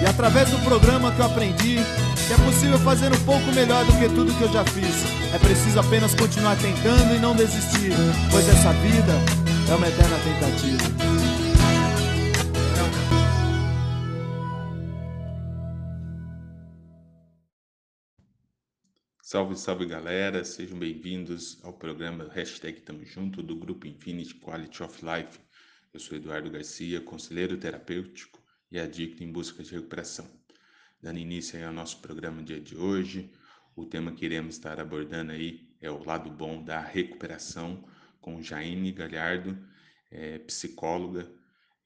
E através do programa que eu aprendi que é possível fazer um pouco melhor do que tudo que eu já fiz. É preciso apenas continuar tentando e não desistir, pois essa vida é uma eterna tentativa. Salve, salve galera, sejam bem-vindos ao programa Hashtag Tamo Junto do Grupo Infinity Quality of Life. Eu sou Eduardo Garcia, conselheiro terapêutico e adicto em busca de recuperação. Dando início ao nosso programa dia de hoje, o tema que iremos estar abordando aí é o lado bom da recuperação com Jaine Galhardo, é, psicóloga,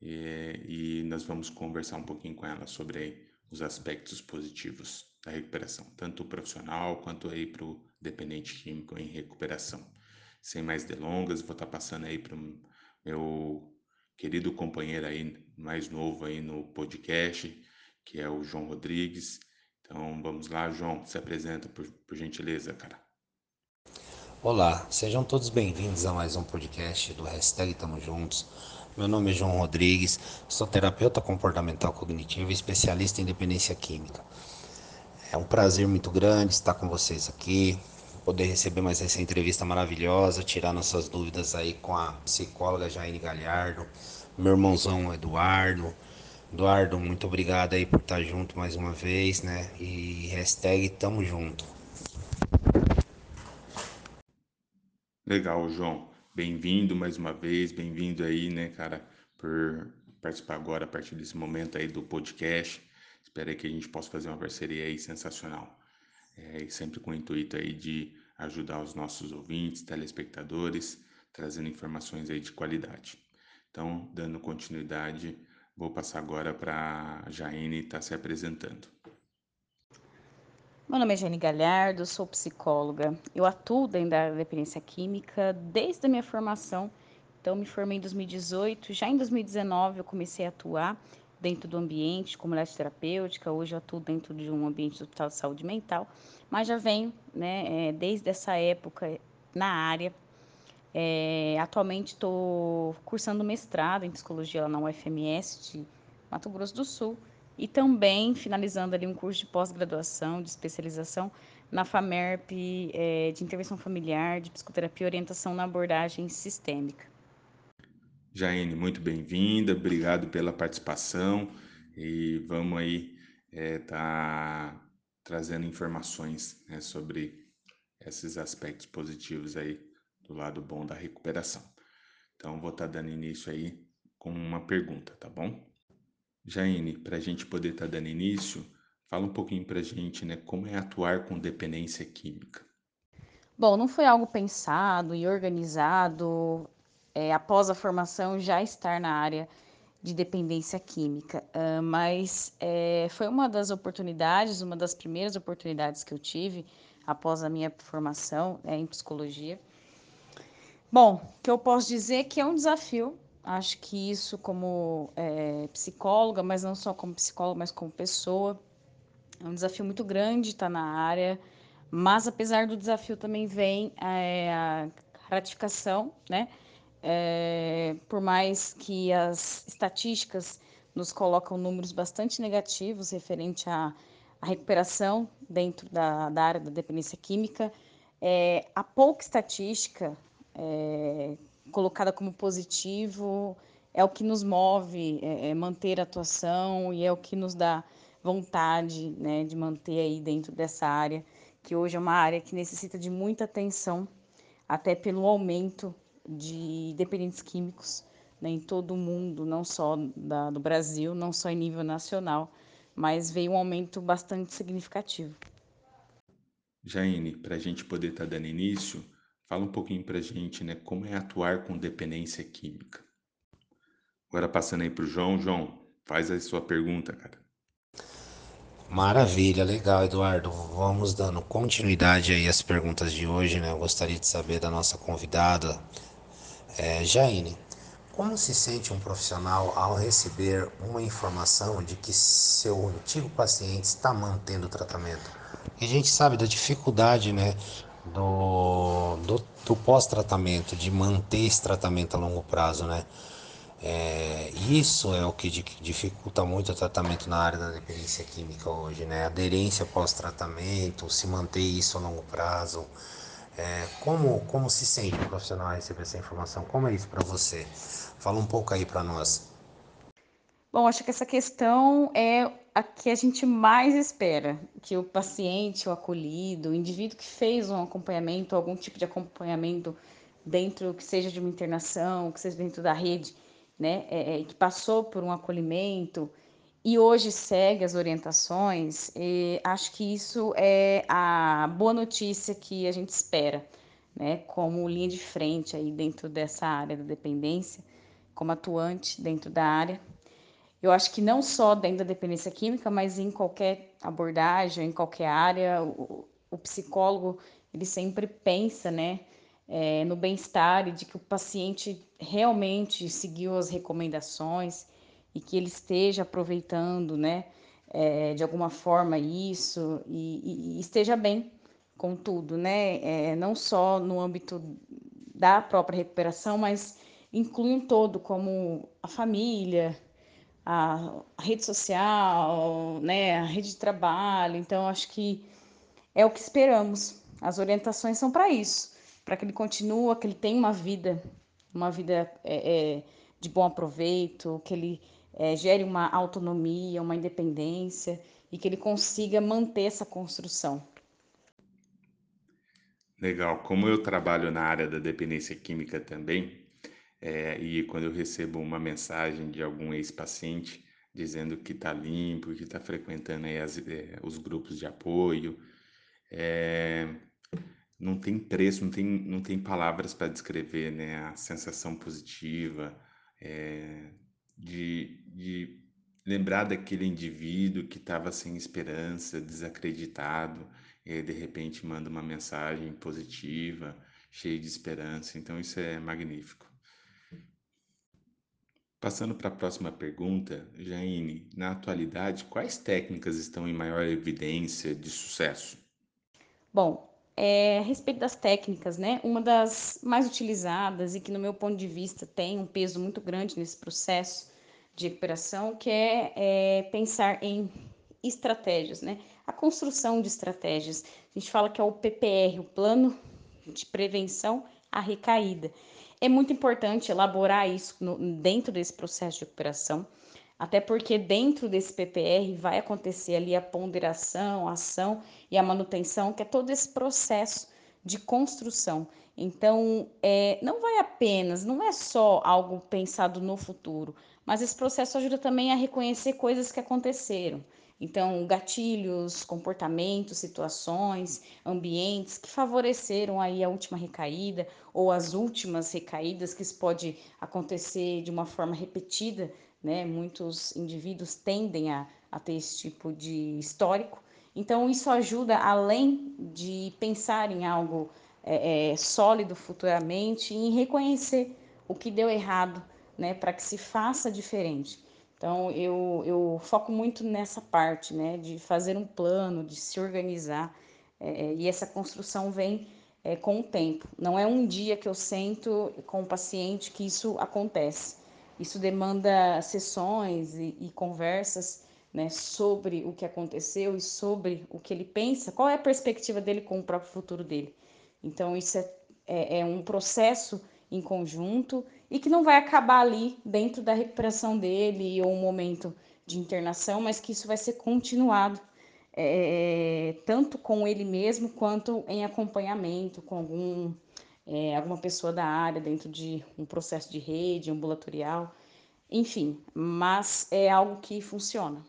é, e nós vamos conversar um pouquinho com ela sobre aí, os aspectos positivos da recuperação, tanto profissional quanto aí para o dependente químico em recuperação. Sem mais delongas, vou estar passando aí para o meu querido companheiro aí mais novo aí no podcast, que é o João Rodrigues. Então vamos lá, João, se apresenta por, por gentileza, cara. Olá, sejam todos bem-vindos a mais um podcast do Hashtag Tamo Juntos. Meu nome é João Rodrigues, sou terapeuta comportamental cognitivo e especialista em dependência química. É um prazer muito grande estar com vocês aqui, poder receber mais essa entrevista maravilhosa, tirar nossas dúvidas aí com a psicóloga Jaine Galhardo, meu irmãozão Eduardo. Eduardo, muito obrigado aí por estar junto mais uma vez, né? E hashtag tamo junto. Legal, João. Bem-vindo mais uma vez, bem-vindo aí, né, cara, por participar agora a partir desse momento aí do podcast. Espero que a gente possa fazer uma parceria aí sensacional. É, sempre com o intuito aí de ajudar os nossos ouvintes, telespectadores, trazendo informações aí de qualidade. Então, dando continuidade, vou passar agora para a Jaine estar tá se apresentando. Meu nome é Jane Galhardo, sou psicóloga. Eu atuo dentro da dependência química desde a minha formação. Então, me formei em 2018. Já em 2019, eu comecei a atuar dentro do ambiente, comunidade terapêutica. Hoje eu atuo dentro de um ambiente do Hospital de Saúde Mental. Mas já venho, né, é, desde essa época na área é, atualmente estou cursando mestrado em psicologia lá na UFMS de Mato Grosso do Sul e também finalizando ali um curso de pós-graduação, de especialização na FAMERP é, de intervenção familiar, de psicoterapia e orientação na abordagem sistêmica. Jaine, muito bem-vinda, obrigado pela participação e vamos aí estar é, tá trazendo informações né, sobre esses aspectos positivos aí do lado bom da recuperação. Então, vou estar tá dando início aí com uma pergunta, tá bom? Jaine, para a gente poder estar tá dando início, fala um pouquinho para a gente, né, como é atuar com dependência química. Bom, não foi algo pensado e organizado é, após a formação já estar na área de dependência química, uh, mas é, foi uma das oportunidades, uma das primeiras oportunidades que eu tive após a minha formação é, em psicologia, Bom, o que eu posso dizer é que é um desafio. Acho que isso, como é, psicóloga, mas não só como psicóloga, mas como pessoa, é um desafio muito grande estar na área. Mas, apesar do desafio, também vem é, a gratificação, né? É, por mais que as estatísticas nos colocam números bastante negativos referente à, à recuperação dentro da, da, área da dependência química, é, a pouca estatística é, colocada como positivo, é o que nos move, é, é manter a atuação e é o que nos dá vontade né, de manter aí dentro dessa área, que hoje é uma área que necessita de muita atenção, até pelo aumento de dependentes químicos né, em todo o mundo, não só da, do Brasil, não só em nível nacional, mas veio um aumento bastante significativo. Jaine, para a gente poder estar tá dando início, Fala um pouquinho pra gente, né, como é atuar com dependência química. Agora passando aí pro João. João, faz a sua pergunta, cara. Maravilha, legal, Eduardo. Vamos dando continuidade aí às perguntas de hoje, né? Eu gostaria de saber da nossa convidada, é, Jaine. Como se sente um profissional ao receber uma informação de que seu antigo paciente está mantendo o tratamento? E a gente sabe da dificuldade, né, do, do, do pós-tratamento, de manter esse tratamento a longo prazo, né? É, isso é o que dificulta muito o tratamento na área da dependência química hoje, né? Aderência pós-tratamento, se manter isso a longo prazo. É, como, como se sente o profissional receber essa informação? Como é isso para você? Fala um pouco aí para nós. Bom, acho que essa questão é a que a gente mais espera, que o paciente, o acolhido, o indivíduo que fez um acompanhamento, algum tipo de acompanhamento dentro, que seja de uma internação, que seja dentro da rede, né, é, é, que passou por um acolhimento e hoje segue as orientações, acho que isso é a boa notícia que a gente espera, né, como linha de frente aí dentro dessa área da dependência, como atuante dentro da área. Eu acho que não só dentro da dependência química, mas em qualquer abordagem, em qualquer área, o, o psicólogo ele sempre pensa, né, é, no bem-estar e de que o paciente realmente seguiu as recomendações e que ele esteja aproveitando, né, é, de alguma forma isso e, e, esteja bem com tudo, né, é, não só no âmbito da própria recuperação, mas inclui um todo, como a família, a, a rede social, né, a rede de trabalho. Então, acho que é o que esperamos. As orientações são para isso para que ele continue, que ele tenha uma vida, uma vida é, é, de bom aproveito, que ele é, gere uma autonomia, uma independência e que ele consiga manter essa construção. Legal. Como eu trabalho na área da dependência química também, é, e quando eu recebo uma mensagem de algum ex-paciente dizendo que está limpo, que está frequentando as, é, os grupos de apoio, é, não tem preço, não tem, não tem palavras para descrever né, a sensação positiva é, de, de lembrar daquele indivíduo que estava sem esperança, desacreditado, e de repente manda uma mensagem positiva, cheia de esperança. Então isso é magnífico. Passando para a próxima pergunta, Jaine, na atualidade, quais técnicas estão em maior evidência de sucesso? Bom, é, a respeito das técnicas, né? Uma das mais utilizadas e que, no meu ponto de vista, tem um peso muito grande nesse processo de recuperação, que é, é pensar em estratégias, né? A construção de estratégias. A gente fala que é o PPR, o Plano de Prevenção à Recaída. É muito importante elaborar isso no, dentro desse processo de recuperação até porque dentro desse PPR vai acontecer ali a ponderação, a ação e a manutenção, que é todo esse processo de construção. Então, é, não vai apenas, não é só algo pensado no futuro, mas esse processo ajuda também a reconhecer coisas que aconteceram. Então, gatilhos, comportamentos, situações, ambientes que favoreceram aí a última recaída ou as últimas recaídas, que isso pode acontecer de uma forma repetida né? Muitos indivíduos tendem a, a ter esse tipo de histórico. Então, isso ajuda, além de pensar em algo é, é, sólido futuramente, em reconhecer o que deu errado, né? Para que se faça diferente. Então, eu, eu foco muito nessa parte, né? De fazer um plano, de se organizar. É, é e essa construção vem é, com o tempo. Não é um dia que eu sento com o paciente que isso acontece. Isso demanda sessões e, e conversas né, sobre o que aconteceu e sobre o que ele pensa, qual é a perspectiva dele com o próprio futuro dele. Então, isso é, é, é um processo em conjunto e que não vai acabar ali dentro da recuperação dele ou um momento de internação, mas que isso vai ser continuado é, tanto com ele mesmo quanto em acompanhamento com algum é, alguma pessoa da área dentro de um processo de rede ambulatorial, enfim, mas é algo que funciona.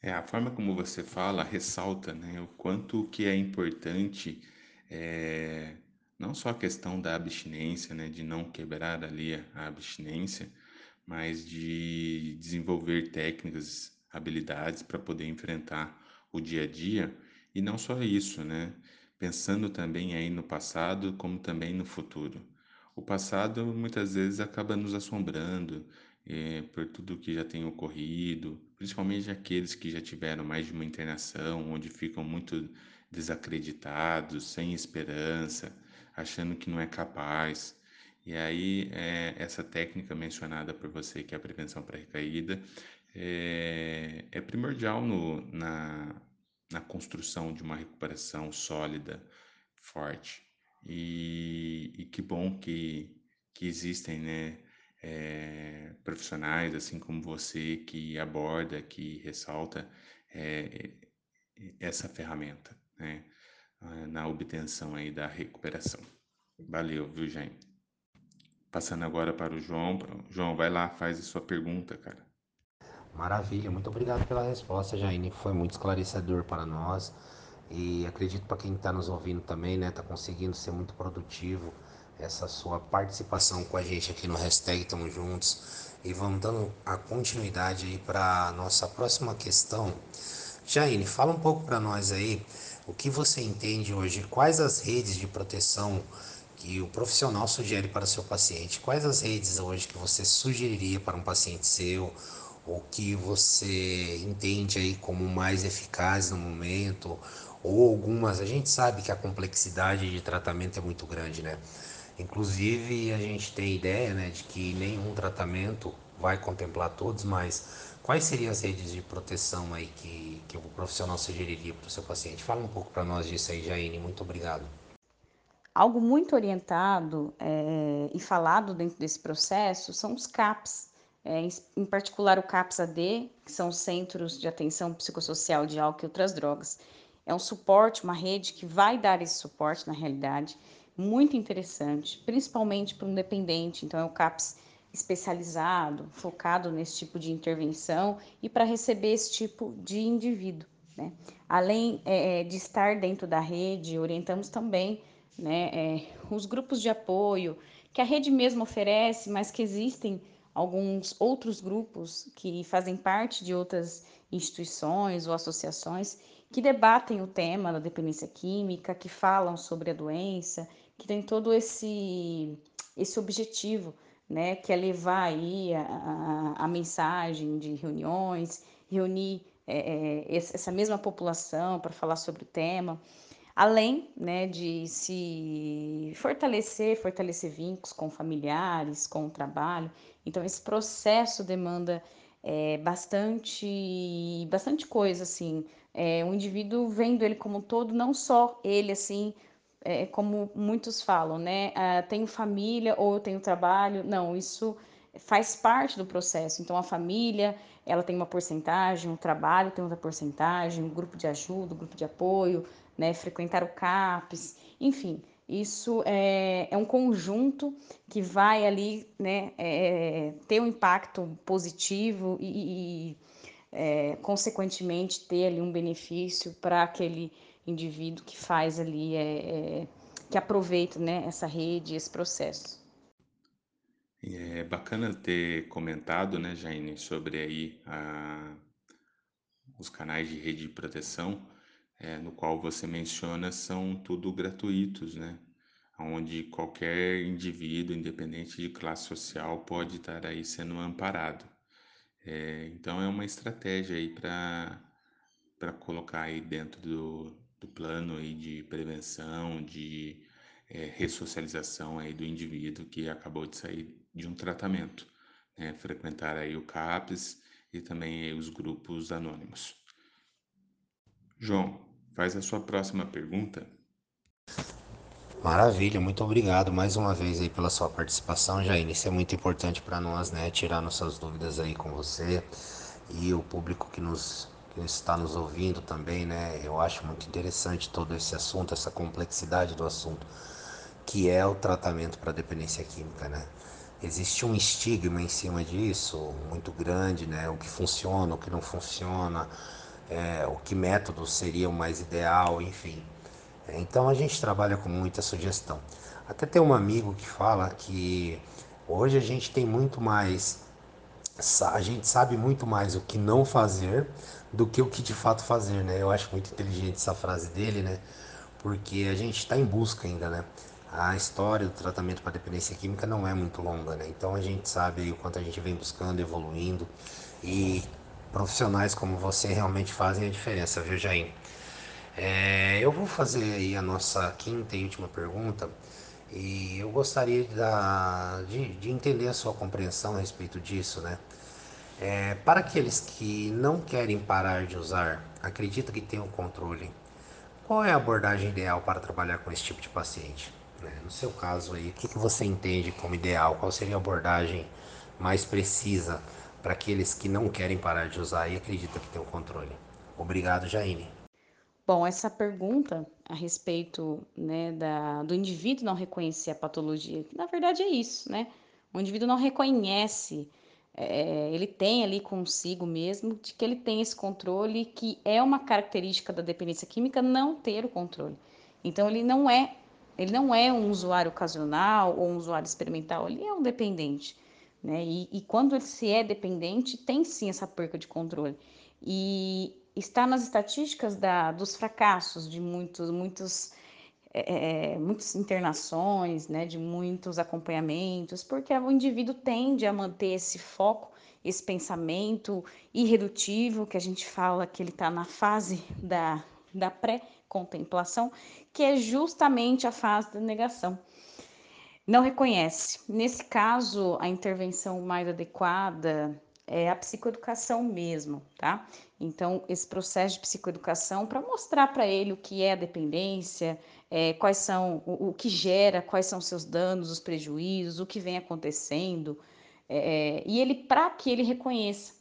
É, a forma como você fala ressalta né, o quanto que é importante é, não só a questão da abstinência, né, de não quebrar ali a abstinência, mas de desenvolver técnicas habilidades para poder enfrentar o dia a dia e não só isso, né? Pensando também aí no passado como também no futuro. O passado muitas vezes acaba nos assombrando é, por tudo que já tem ocorrido, principalmente aqueles que já tiveram mais de uma internação, onde ficam muito desacreditados, sem esperança, achando que não é capaz. E aí, é, essa técnica mencionada por você, que é a prevenção pré-recaída, é, é primordial no, na, na construção de uma recuperação sólida, forte. E, e que bom que, que existem né, é, profissionais assim como você que aborda, que ressalta é, essa ferramenta né, na obtenção aí da recuperação. Valeu, viu, gente? Passando agora para o João. João, vai lá, faz a sua pergunta, cara. Maravilha, muito obrigado pela resposta, Jaine. Foi muito esclarecedor para nós e acredito para quem está nos ouvindo também, né, está conseguindo ser muito produtivo essa sua participação com a gente aqui no hashtag Tamo Juntos e vamos dando a continuidade aí para nossa próxima questão. Jaine, fala um pouco para nós aí o que você entende hoje, quais as redes de proteção que o profissional sugere para o seu paciente? Quais as redes hoje que você sugeriria para um paciente seu? O que você entende aí como mais eficaz no momento? Ou algumas, a gente sabe que a complexidade de tratamento é muito grande, né? Inclusive, a gente tem ideia né, de que nenhum tratamento vai contemplar todos, mas quais seriam as redes de proteção aí que, que o profissional sugeriria para o seu paciente? Fala um pouco para nós disso aí, Jaine. Muito obrigado. Algo muito orientado é, e falado dentro desse processo são os CAPs, é, em, em, particular o CAPS-AD, que são Centros de Atenção Psicossocial de Álcool e Outras Drogas. É um suporte, uma rede que vai dar esse suporte na realidade, muito interessante, principalmente para um dependente. Então, é o CAPS especializado, focado nesse tipo de intervenção e para receber esse tipo de indivíduo. Né? Além é, de estar dentro da rede, orientamos também né? É, os grupos de apoio que a rede mesmo oferece, mas que existem alguns outros grupos que fazem parte de outras instituições ou associações que debatem o tema da dependência química, que falam sobre a doença, que tem todo esse esse objetivo, né, que é levar aí a, a, a mensagem de reuniões, reunir é, é essa mesma população para falar sobre o tema além né, de se fortalecer, fortalecer vínculos com familiares, com o trabalho. Então, esse processo demanda é, bastante, bastante coisa, assim. É, o indivíduo vendo ele como um todo, não só ele, assim, é, como muitos falam, né? Ah, tenho família ou eu tenho trabalho. Não, isso faz parte do processo. Então, a família, ela tem uma porcentagem, o trabalho tem outra porcentagem, o grupo de ajuda, o grupo de apoio, né, frequentar o CAPES, enfim, isso é, é um conjunto que vai ali né, é, ter um impacto positivo e, e é, consequentemente, ter ali um benefício para aquele indivíduo que faz ali, é, é, que aproveita né, essa rede, esse processo. É bacana ter comentado, né, Jaine, sobre aí a, os canais de rede de proteção, é, no qual você menciona são tudo gratuitos, né? Onde qualquer indivíduo, independente de classe social, pode estar aí sendo amparado. É, então é uma estratégia aí para para colocar aí dentro do, do plano aí de prevenção, de é, ressocialização aí do indivíduo que acabou de sair de um tratamento, né? frequentar aí o CAPES e também os grupos anônimos. João, Faz a sua próxima pergunta. Maravilha, muito obrigado mais uma vez aí pela sua participação, Jaine. Isso é muito importante para nós, né? Tirar nossas dúvidas aí com você e o público que nos está nos ouvindo também, né? Eu acho muito interessante todo esse assunto, essa complexidade do assunto, que é o tratamento para dependência química, né? Existe um estigma em cima disso muito grande, né? O que funciona, o que não funciona é, o que método seria o mais ideal, enfim. Então a gente trabalha com muita sugestão. Até tem um amigo que fala que hoje a gente tem muito mais a gente sabe muito mais o que não fazer do que o que de fato fazer, né? Eu acho muito inteligente essa frase dele, né? Porque a gente está em busca ainda, né? A história do tratamento para dependência química não é muito longa, né? Então a gente sabe o quanto a gente vem buscando, evoluindo e profissionais como você realmente fazem a diferença, viu, Jair? É, eu vou fazer aí a nossa quinta e última pergunta e eu gostaria de, de, de entender a sua compreensão a respeito disso, né? É, para aqueles que não querem parar de usar, acredita que tem o controle, qual é a abordagem ideal para trabalhar com esse tipo de paciente? Né? No seu caso aí, o que, que você entende como ideal? Qual seria a abordagem mais precisa para aqueles que não querem parar de usar e acreditam que tem o controle? Obrigado, Jaine. Bom, essa pergunta a respeito né, da, do indivíduo não reconhecer a patologia, na verdade é isso, né? O indivíduo não reconhece, é, ele tem ali consigo mesmo de que ele tem esse controle, que é uma característica da dependência química não ter o controle. Então ele não é, ele não é um usuário ocasional ou um usuário experimental, ele é um dependente. Né? E, e quando ele se é dependente, tem sim essa perca de controle. E está nas estatísticas da, dos fracassos de muitos, muitos, é, é, muitas internações, né, de muitos acompanhamentos, porque o indivíduo tende a manter esse foco, esse pensamento irredutivo, que a gente fala que ele está na fase da, da pré-contemplação, que é justamente a fase da negação. Não reconhece. Nesse caso, a intervenção mais adequada é a psicoeducação mesmo, tá? Então, esse processo de psicoeducação para mostrar para ele o que é a dependência, é, quais são o, o, que gera, quais são seus danos, os prejuízos, o que vem acontecendo, é, e ele para que ele reconheça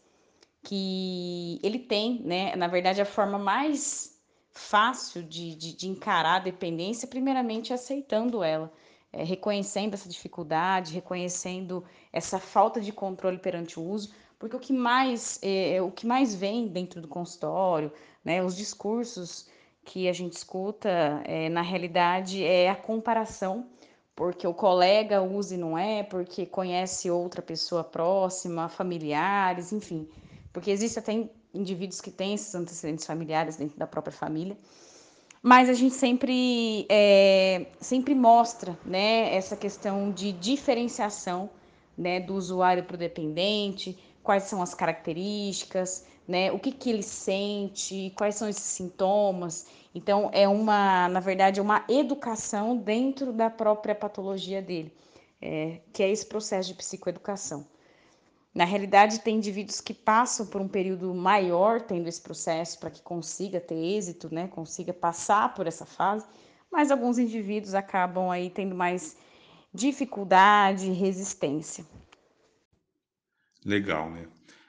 que ele tem, né? Na verdade, a forma mais fácil de, de, de encarar a dependência, primeiramente, é aceitando ela. É, reconhecendo essa dificuldade, reconhecendo essa falta de controle perante o uso, porque o que mais é, é, o que mais vem dentro do consultório, né, os discursos que a gente escuta, é, na realidade é a comparação, porque o colega usa e não é, porque conhece outra pessoa próxima, familiares, enfim, porque existe até indivíduos que têm esses antecedentes familiares dentro da própria família. Mas a gente sempre, é, sempre mostra né, essa questão de diferenciação né, do usuário para o dependente, quais são as características, né? O que, que ele sente, quais são esses sintomas. Então, é uma, na verdade, é uma educação dentro da própria patologia dele, é, que é esse processo de psicoeducação. Na realidade, tem indivíduos que passam por um período maior tendo esse processo para que consiga ter êxito, né? Consiga passar por essa fase, mas alguns indivíduos acabam aí tendo mais dificuldade resistência. Legal, né?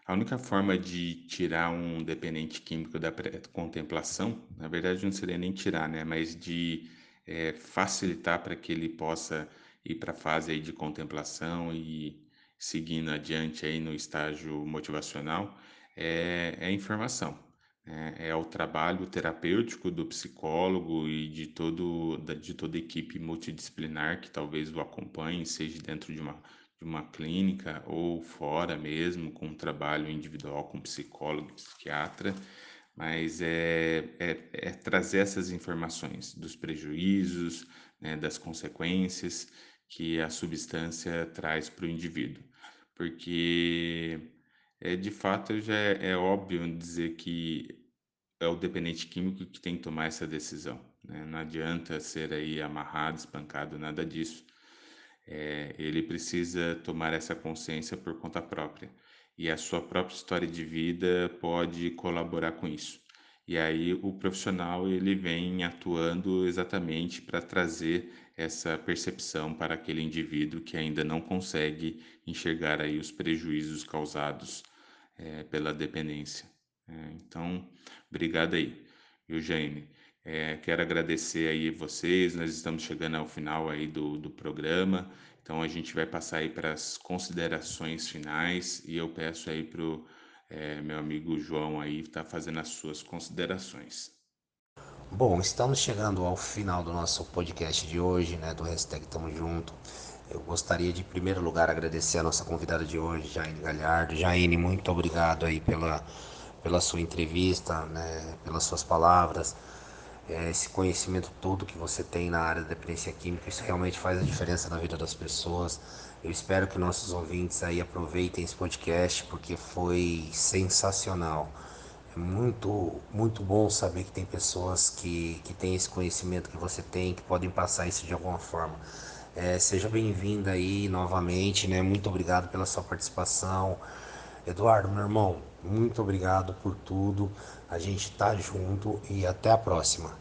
A única forma de tirar um dependente químico da contemplação, na verdade não seria nem tirar, né? Mas de é, facilitar para que ele possa ir para a fase aí de contemplação e seguindo adiante aí no estágio motivacional, é, é informação. É, é, o trabalho terapêutico do psicólogo e de, todo, de toda a equipe multidisciplinar que talvez o acompanhe, seja dentro de uma de uma clínica ou fora mesmo, com um trabalho individual com psicólogo, psiquiatra, mas é, é, é trazer essas informações dos prejuízos, né, das consequências que a substância traz para o indivíduo. Porque, é, de fato, já é, é óbvio dizer que é o dependente químico que tem que tomar essa decisão. Né? Não adianta ser aí amarrado, espancado, nada disso é, ele precisa tomar essa consciência por conta própria. E a sua própria história de vida pode colaborar com isso. E aí o profissional ele vem atuando exatamente para trazer essa percepção para aquele indivíduo que ainda não consegue enxergar aí os prejuízos causados é, pela dependência. É, então, obrigado aí, Eugênio. É, quero agradecer aí vocês, nós estamos chegando ao final aí do, do programa, então a gente vai passar aí para as considerações finais e eu peço aí para o é, meu amigo João aí estar tá fazendo as suas considerações. Bom, estamos chegando ao final do nosso podcast de hoje, né, do hashtag Tamo Junto. Eu gostaria de, em primeiro lugar, agradecer a nossa convidada de hoje, Jaine Galhardo. Jaine, muito obrigado aí pela, pela sua entrevista, né, pelas suas palavras, é, esse conhecimento todo que você tem na área da dependência química, isso realmente faz a diferença na vida das pessoas. Eu espero que nossos ouvintes aí aproveitem esse podcast porque foi sensacional. É muito, muito bom saber que tem pessoas que, que têm esse conhecimento que você tem, que podem passar isso de alguma forma. É, seja bem-vinda aí novamente, né? Muito obrigado pela sua participação. Eduardo, meu irmão, muito obrigado por tudo. A gente tá junto e até a próxima.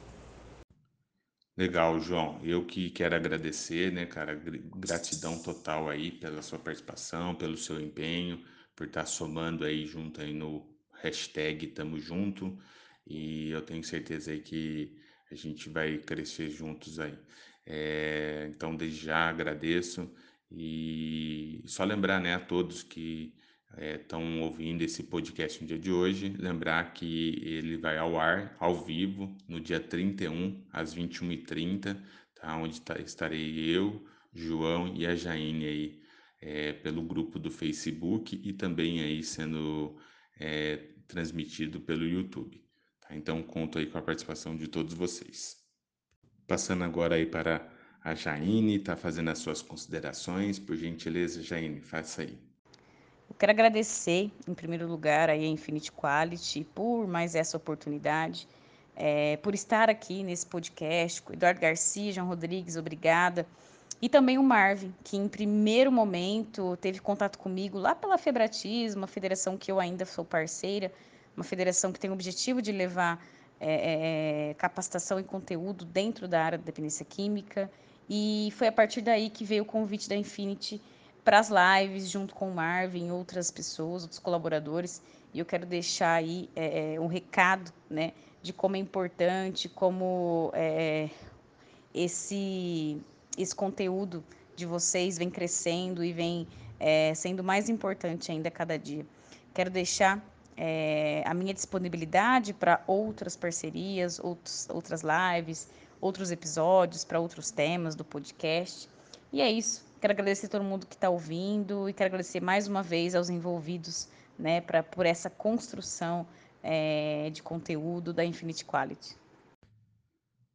Legal, João. Eu que quero agradecer, né, cara? Gratidão total aí pela sua participação, pelo seu empenho, por estar somando aí junto aí no hashtag Tamo Junto. E eu tenho certeza aí que a gente vai crescer juntos aí. É, então, desde já agradeço e só lembrar, né, a todos que estão é, ouvindo esse podcast no dia de hoje, lembrar que ele vai ao ar, ao vivo, no dia 31, às 21h30, tá? onde tá, estarei eu, João e a Jaine aí, é, pelo grupo do Facebook e também aí sendo é, transmitido pelo YouTube. Tá? Então, conto aí com a participação de todos vocês. Passando agora aí para a Jaine, tá fazendo as suas considerações. Por gentileza, Jaine, faça aí. Eu quero agradecer, em primeiro lugar, aí a Infinity Quality por mais essa oportunidade, é, por estar aqui nesse podcast. Eduardo Garcia, João Rodrigues, obrigada. E também o Marvin, que em primeiro momento teve contato comigo lá pela Febratismo, uma federação que eu ainda sou parceira, uma federação que tem o objetivo de levar é, é, capacitação e conteúdo dentro da área da dependência química. E foi a partir daí que veio o convite da Infinity para as lives, junto com o Marvin, outras pessoas, outros colaboradores. E eu quero deixar aí é, é, um recado, né, de como é importante, como é, esse, esse conteúdo de vocês vem crescendo e vem é, sendo mais importante ainda a cada dia. Quero deixar é, a minha disponibilidade para outras parcerias, outros, outras lives, outros episódios, para outros temas do podcast. E é isso. Quero agradecer todo mundo que está ouvindo e quero agradecer mais uma vez aos envolvidos né, pra, por essa construção é, de conteúdo da Infinite Quality.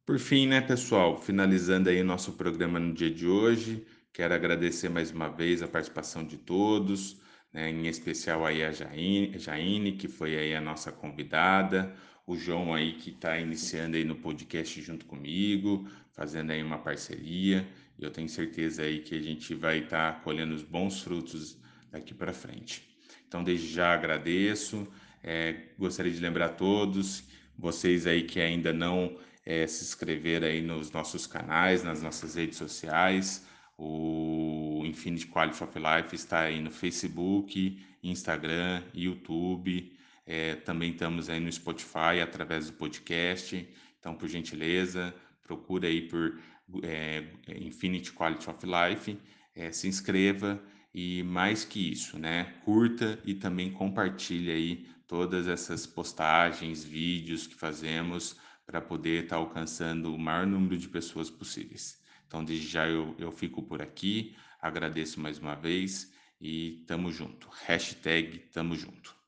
Por fim, né, pessoal, finalizando aí nosso programa no dia de hoje, quero agradecer mais uma vez a participação de todos, né, em especial aí a Jaine, Jaine, que foi aí a nossa convidada, o João aí que está iniciando aí no podcast junto comigo, fazendo aí uma parceria. E eu tenho certeza aí que a gente vai estar tá colhendo os bons frutos daqui para frente. Então, desde já agradeço. É, gostaria de lembrar a todos, vocês aí que ainda não é, se inscreveram aí nos nossos canais, nas nossas redes sociais. O Infinity Quality of Life está aí no Facebook, Instagram, YouTube. É, também estamos aí no Spotify através do podcast. Então, por gentileza, procura aí por é, Infinity Quality of Life, é, se inscreva e mais que isso, né, curta e também compartilhe aí todas essas postagens, vídeos que fazemos para poder estar tá alcançando o maior número de pessoas possíveis. Então, desde já eu, eu fico por aqui, agradeço mais uma vez e tamo junto. Hashtag tamo junto.